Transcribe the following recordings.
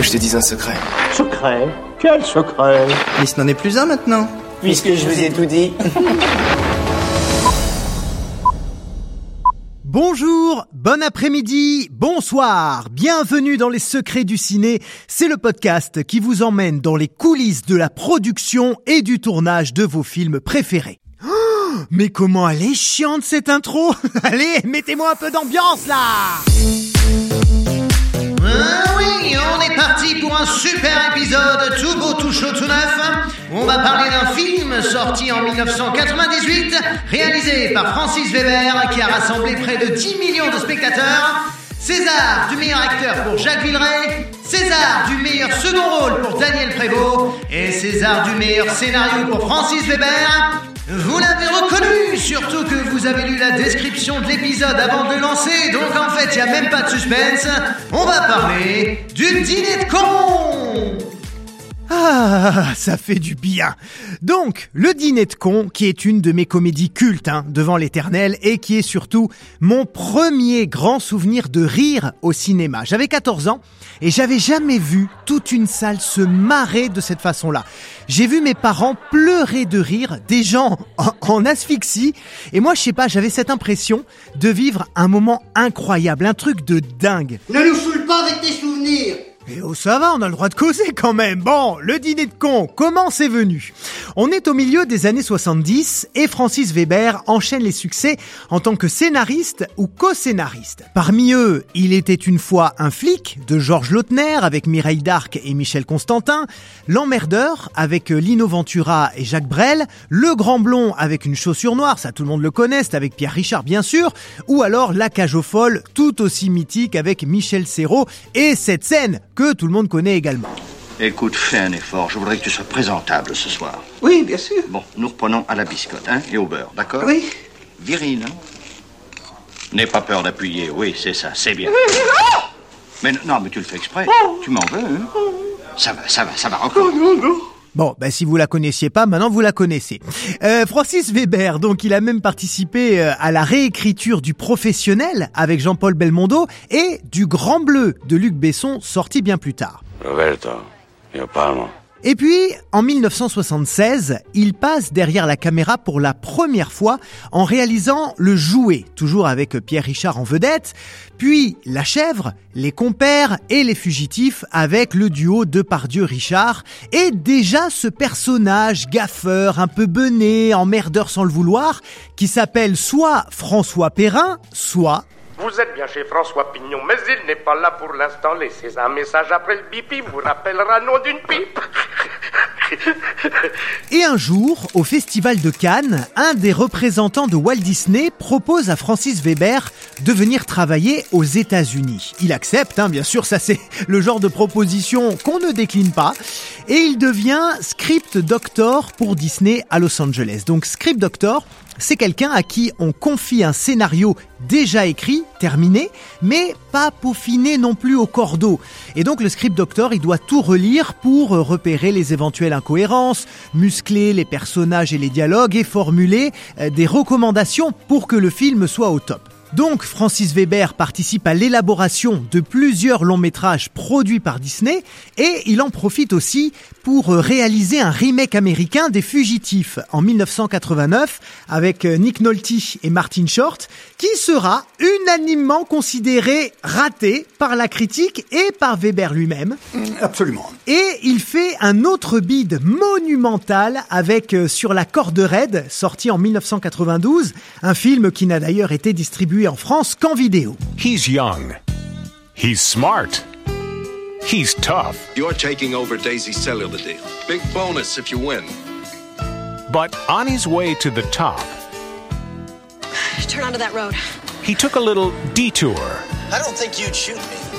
que je te dise un secret. Secret Quel secret Mais ce n'en est plus un maintenant. Puisque je vous ai tout dit. Bonjour, bon après-midi, bonsoir, bienvenue dans les secrets du ciné, c'est le podcast qui vous emmène dans les coulisses de la production et du tournage de vos films préférés. Oh, mais comment elle est chiante cette intro Allez, mettez-moi un peu d'ambiance là ah on est parti pour un super épisode tout beau, tout chaud, tout neuf. On va parler d'un film sorti en 1998, réalisé par Francis Weber, qui a rassemblé près de 10 millions de spectateurs. César du meilleur acteur pour Jacques Villeray, César du meilleur second rôle pour Daniel Prévost et César du meilleur scénario pour Francis Weber. Vous l'avez reconnu, surtout que vous avez lu la description de l'épisode avant de le lancer, donc en fait, il n'y a même pas de suspense. On va parler du dîner de con ah, ça fait du bien. Donc, Le Dîner de con, qui est une de mes comédies cultes hein, devant l'éternel et qui est surtout mon premier grand souvenir de rire au cinéma. J'avais 14 ans et j'avais jamais vu toute une salle se marrer de cette façon-là. J'ai vu mes parents pleurer de rire, des gens en, asphyxie et moi, je sais pas, j'avais cette impression de vivre un moment incroyable, un truc de dingue. Ne nous saoule pas avec tes souvenirs et oh ça va, on a le droit de causer quand même. Bon, le dîner de con, comment c'est venu? On est au milieu des années 70 et Francis Weber enchaîne les succès en tant que scénariste ou co-scénariste. Parmi eux, il était une fois un flic de Georges Lautner avec Mireille Darc et Michel Constantin, L'emmerdeur avec Lino Ventura et Jacques Brel, Le Grand Blond avec une chaussure noire, ça tout le monde le connaît, avec Pierre Richard bien sûr, ou alors La Cage aux Folles, tout aussi mythique avec Michel Serrault et cette scène que tout le monde connaît également. Écoute, fais un effort. Je voudrais que tu sois présentable ce soir. Oui, bien sûr. Bon, nous reprenons à la biscotte, hein, et au beurre, d'accord Oui. Viril, hein N'aie pas peur d'appuyer. Oui, c'est ça, c'est bien. mais non, mais tu le fais exprès. Tu m'en veux, hein Ça va, ça va, ça va encore. Non, non. Bon, bah si vous la connaissiez pas, maintenant vous la connaissez. Euh, Francis Weber, donc il a même participé euh, à la réécriture du Professionnel avec Jean-Paul Belmondo et du Grand Bleu de Luc Besson, sorti bien plus tard. Roberto, io parlo. Et puis, en 1976, il passe derrière la caméra pour la première fois en réalisant Le Jouet, toujours avec Pierre Richard en vedette, puis La Chèvre, Les Compères et Les Fugitifs avec le duo Depardieu-Richard, et déjà ce personnage gaffeur, un peu bené, emmerdeur sans le vouloir, qui s'appelle soit François Perrin, soit vous êtes bien chez François Pignon, mais il n'est pas là pour l'instant. Laissez un message après le bipi, vous rappellera nom d'une pipe. Et un jour, au Festival de Cannes, un des représentants de Walt Disney propose à Francis Weber de venir travailler aux États-Unis. Il accepte, hein, bien sûr, ça c'est le genre de proposition qu'on ne décline pas. Et il devient script doctor pour Disney à Los Angeles. Donc script doctor, c'est quelqu'un à qui on confie un scénario déjà écrit, terminé, mais pas peaufiné non plus au cordeau. Et donc le script doctor, il doit tout relire pour repérer les éventuelles incohérences, muscler les personnages et les dialogues et formuler euh, des recommandations pour que le film soit au top. Donc Francis Weber participe à l'élaboration de plusieurs longs métrages produits par Disney et il en profite aussi pour réaliser un remake américain des Fugitifs en 1989 avec Nick Nolte et Martin Short qui sera unanimement considéré raté par la critique et par Weber lui-même. Absolument. Et il fait un autre bid monumental avec Sur la corde raide sorti en 1992, un film qui n'a d'ailleurs été distribué en France qu'en vidéo. He's young. He's smart. He's tough. You're taking over Daisy's cellular deal. Big bonus if you win. But on his way to the top, Turn onto that road. he took a little detour. I don't think you'd shoot me.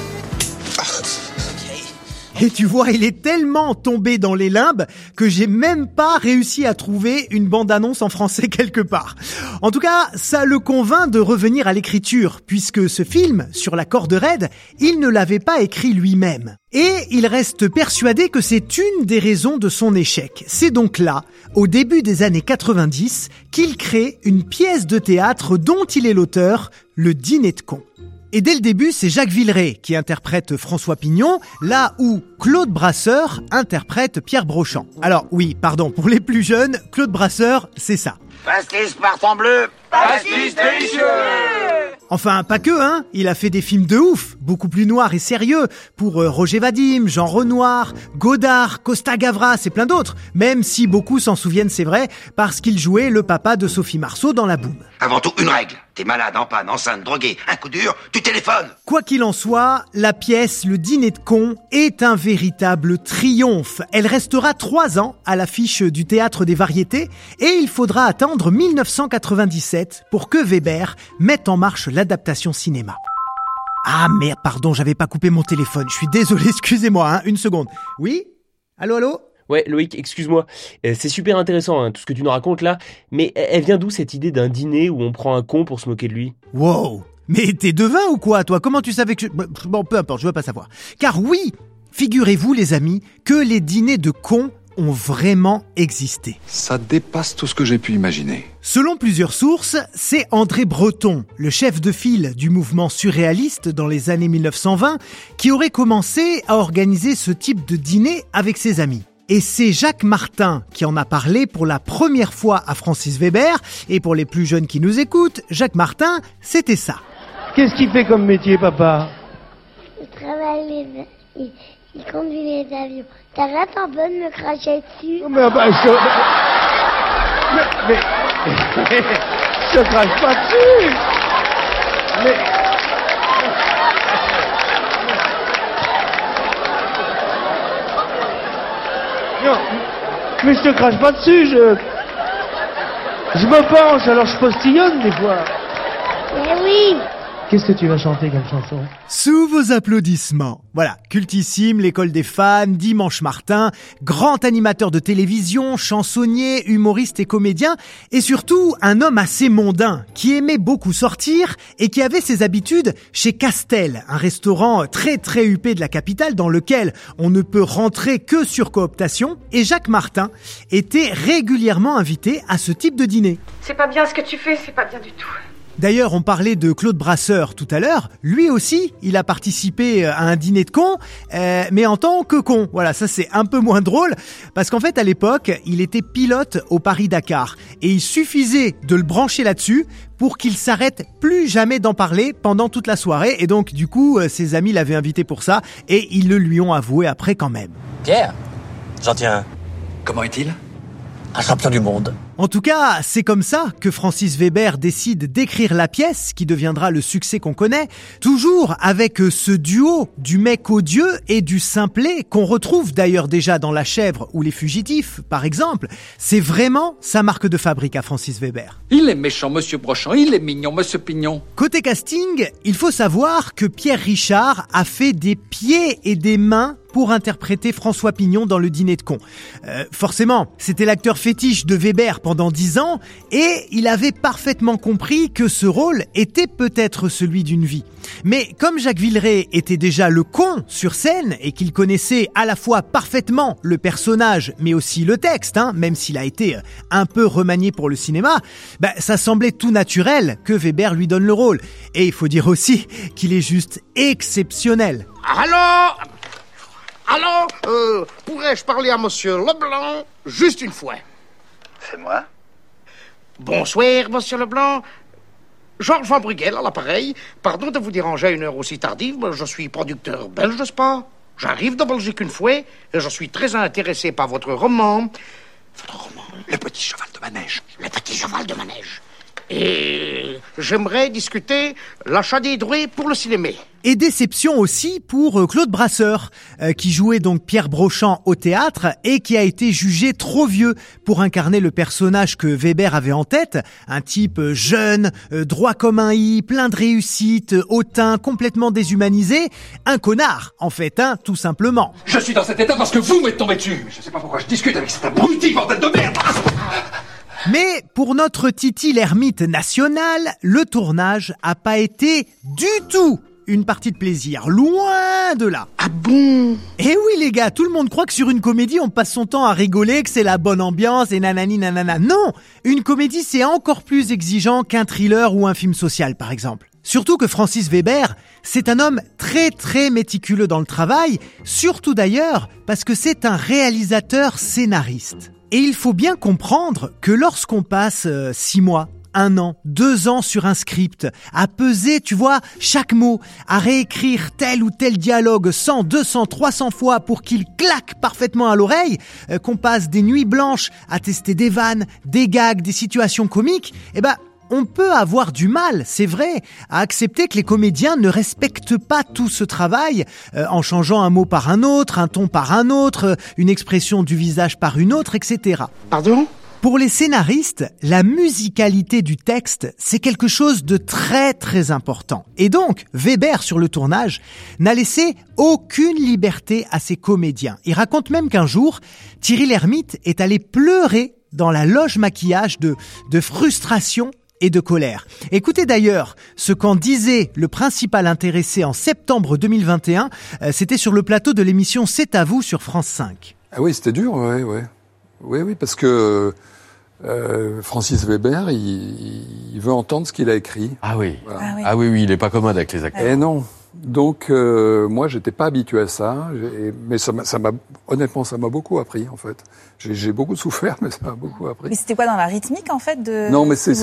Et tu vois, il est tellement tombé dans les limbes que j'ai même pas réussi à trouver une bande-annonce en français quelque part. En tout cas, ça le convainc de revenir à l'écriture, puisque ce film, sur la corde raide, il ne l'avait pas écrit lui-même. Et il reste persuadé que c'est une des raisons de son échec. C'est donc là, au début des années 90, qu'il crée une pièce de théâtre dont il est l'auteur, Le Dîner de con. Et dès le début, c'est Jacques Villeray qui interprète François Pignon, là où Claude Brasseur interprète Pierre Brochant. Alors oui, pardon, pour les plus jeunes, Claude Brasseur, c'est ça. Pastis Spartan bleu. Pastis délicieux. Enfin, pas que, hein. Il a fait des films de ouf, beaucoup plus noirs et sérieux, pour euh, Roger Vadim, Jean Renoir, Godard, Costa Gavras et plein d'autres. Même si beaucoup s'en souviennent, c'est vrai, parce qu'il jouait le papa de Sophie Marceau dans La Boum. Avant tout, une règle. T'es malade, en panne, enceinte, drogué, un coup dur, tu téléphones. Quoi qu'il en soit, la pièce Le Dîner de con est un véritable triomphe. Elle restera trois ans à l'affiche du Théâtre des Variétés et il faudra attendre 1997 pour que Weber mette en marche l'adaptation cinéma. Ah merde, pardon, j'avais pas coupé mon téléphone. Je suis désolé, excusez-moi, hein, une seconde. Oui? Allô, allô? Ouais, Loïc, excuse-moi. Euh, c'est super intéressant hein, tout ce que tu nous racontes là, mais elle elle vient d'où cette idée d'un dîner où on prend un con pour se moquer de lui? Wow Mais t'es devin ou quoi, toi? Comment tu savais que... je- Bon, peu importe, je veux pas savoir. Car oui, figurez-vous les amis, que les dîners de cons ont vraiment existé. Ça dépasse tout ce que j'ai pu imaginer. Selon plusieurs sources, c'est André Breton, le chef de file du mouvement surréaliste dans les années 1920, qui aurait commencé à organiser ce type de dîner avec ses amis. Et c'est Jacques Martin qui en a parlé pour la première fois à Francis Weber. Et pour les plus jeunes qui nous écoutent, Jacques Martin, c'était ça. Qu'est-ce qu'il fait comme métier, papa? Il travaille. Il, il conduit les avions. T'arrêtes un peu de me cracher dessus Mais bah, je... Mais... mais... je crache pas dessus Mais... Non, mais je te crache pas dessus, je... Je me penche, alors je postillonne des fois. Mais oui Qu'est-ce que tu vas chanter comme chanson Sous vos applaudissements. Voilà, cultissime, l'école des fans, Dimanche Martin, grand animateur de télévision, chansonnier, humoriste et comédien, et surtout un homme assez mondain, qui aimait beaucoup sortir et qui avait ses habitudes chez Castel, un restaurant très très huppé de la capitale dans lequel on ne peut rentrer que sur cooptation, et Jacques Martin était régulièrement invité à ce type de dîner. C'est pas bien ce que tu fais, c'est pas bien du tout. D'ailleurs, on parlait de Claude Brasseur tout à l'heure. Lui aussi, il a participé à un dîner de con, euh, mais en tant que con. Voilà, ça c'est un peu moins drôle, parce qu'en fait, à l'époque, il était pilote au Paris-Dakar, et il suffisait de le brancher là-dessus pour qu'il s'arrête plus jamais d'en parler pendant toute la soirée, et donc du coup, euh, ses amis l'avaient invité pour ça, et ils le lui ont avoué après quand même. Pierre, j'en tiens. Comment est-il? Un champion du monde. En tout cas, c'est comme ça que Francis Weber décide d'écrire la pièce qui deviendra le succès qu'on connaît, toujours avec ce duo du mec odieux et du simplet qu'on retrouve d'ailleurs déjà dans La Chèvre ou Les Fugitifs, par exemple. C'est vraiment sa marque de fabrique à Francis Weber. Il est méchant, monsieur Brochant, il est mignon, monsieur Pignon. Côté casting, il faut savoir que Pierre Richard a fait des pieds et des mains pour interpréter François Pignon dans le dîner de con. Euh, forcément, c'était l'acteur fétiche de Weber pendant dix ans et il avait parfaitement compris que ce rôle était peut-être celui d'une vie. Mais comme Jacques Villeray était déjà le con sur scène et qu'il connaissait à la fois parfaitement le personnage mais aussi le texte, hein, même s'il a été un peu remanié pour le cinéma, bah, ça semblait tout naturel que Weber lui donne le rôle. Et il faut dire aussi qu'il est juste exceptionnel. Alors, euh, pourrais-je parler à monsieur Leblanc juste une fois? C'est moi? Bonsoir, monsieur Leblanc. Georges Van Brugel à l'appareil. Pardon de vous déranger à une heure aussi tardive, mais je suis producteur belge, n'est-ce pas J'arrive de Belgique une fois et je suis très intéressé par votre roman. Votre roman? Le petit cheval de manège. Le petit cheval de manège. Et j'aimerais discuter l'achat des droits pour le cinéma. Et déception aussi pour euh, Claude Brasseur, euh, qui jouait donc Pierre Brochant au théâtre et qui a été jugé trop vieux pour incarner le personnage que Weber avait en tête, un type euh, jeune, droit comme un i, plein de réussite, hautain, complètement déshumanisé, un connard en fait, hein, tout simplement. Je suis dans cet état parce que vous m'êtes tombé dessus. Je sais pas pourquoi je discute avec cet abruti bordel de merde. Mais pour notre Titi l'ermite national, le tournage a pas été du tout une partie de plaisir. Loin de là. Ah bon? Eh oui les gars, tout le monde croit que sur une comédie on passe son temps à rigoler, que c'est la bonne ambiance et nanani nanana. Non Une comédie c'est encore plus exigeant qu'un thriller ou un film social par exemple. Surtout que Francis Weber, c'est un homme très très méticuleux dans le travail, surtout d'ailleurs parce que c'est un réalisateur scénariste. Et il faut bien comprendre que lorsqu'on passe euh, six mois, un an, deux ans sur un script, à peser, tu vois, chaque mot, à réécrire tel ou tel dialogue 100, 200, 300 fois pour qu'il claque parfaitement à l'oreille, euh, qu'on passe des nuits blanches à tester des vannes, des gags, des situations comiques, eh ben, on peut avoir du mal, c'est vrai, à accepter que les comédiens ne respectent pas tout ce travail euh, en changeant un mot par un autre, un ton par un autre, une expression du visage par une autre, etc. Pardon? Pour les scénaristes, la musicalité du texte, c'est quelque chose de très très important. Et donc, Weber sur le tournage n'a laissé aucune liberté à ses comédiens. Il raconte même qu'un jour, Thierry Lhermitte est allé pleurer dans la loge maquillage de, de frustration et de colère. Écoutez d'ailleurs ce qu'en disait le principal intéressé en septembre 2021, euh, c'était sur le plateau de l'émission C'est à vous sur France 5. Ah oui, c'était dur, ouais, ouais. Oui, oui, parce que euh, Francis Weber, il, veut entendre ce qu'il a écrit. Ah oui. ah oui. ah oui, oui, il est pas commode avec les acteurs. Eh non. Donc euh, moi, j'étais pas habitué à ça, mais ça m'a, honnêtement, ça m'a beaucoup appris en fait. J'ai beaucoup souffert, mais ça m'a beaucoup appris. Mais c'était quoi dans la rythmique en fait de Non, mais c'est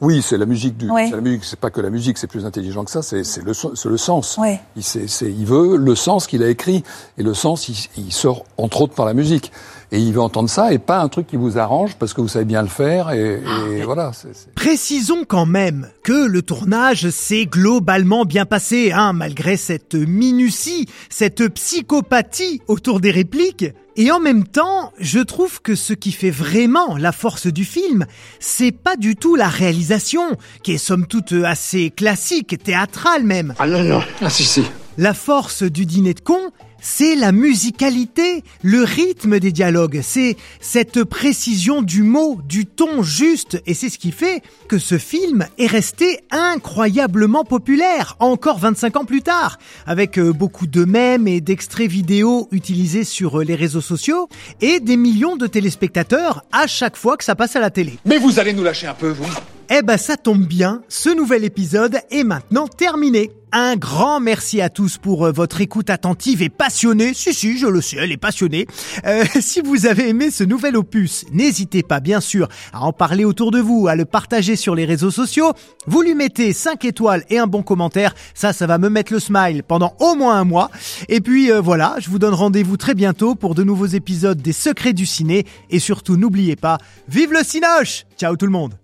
oui, c'est la musique du. C'est la musique. C'est pas que la musique, c'est plus intelligent que ça. C'est le, le sens. Il, il veut le sens qu'il a écrit et le sens, il, il, sort entre autres par la musique. Et il veut entendre ça et pas un truc qui vous arrange parce que vous savez bien le faire et, et ah, voilà. Précisons quand même que le tournage s'est globalement bien passé, hein, malgré cette minutie, cette psychopathie autour des répliques. Et en même temps, je trouve que ce qui fait vraiment la force du film, c'est pas du tout la réalisation, qui est somme toute assez classique, théâtrale même. Ah non, non, ah si, si. La force du dîner de con, c'est la musicalité, le rythme des dialogues, c'est cette précision du mot, du ton juste, et c'est ce qui fait que ce film est resté incroyablement populaire, encore 25 ans plus tard, avec euh, beaucoup de mèmes et d'extraits vidéo utilisés sur euh, les réseaux sociaux, et des millions de téléspectateurs à chaque fois que ça passe à la télé. Mais vous allez nous lâcher un peu, vous eh ben ça tombe bien, ce nouvel épisode est maintenant terminé. Un grand merci à tous pour euh, votre écoute attentive et passionnée. Si, si, je le sais, elle est passionnée. Euh, si vous avez aimé ce nouvel opus, n'hésitez pas, bien sûr, à en parler autour de vous, à le partager sur les réseaux sociaux. Vous lui mettez 5 étoiles et un bon commentaire. Ça, ça va me mettre le smile pendant au moins un mois. Et puis euh, voilà, je vous donne rendez-vous très bientôt pour de nouveaux épisodes des Secrets du Ciné. Et surtout, n'oubliez pas, vive le Cinoche Ciao tout le monde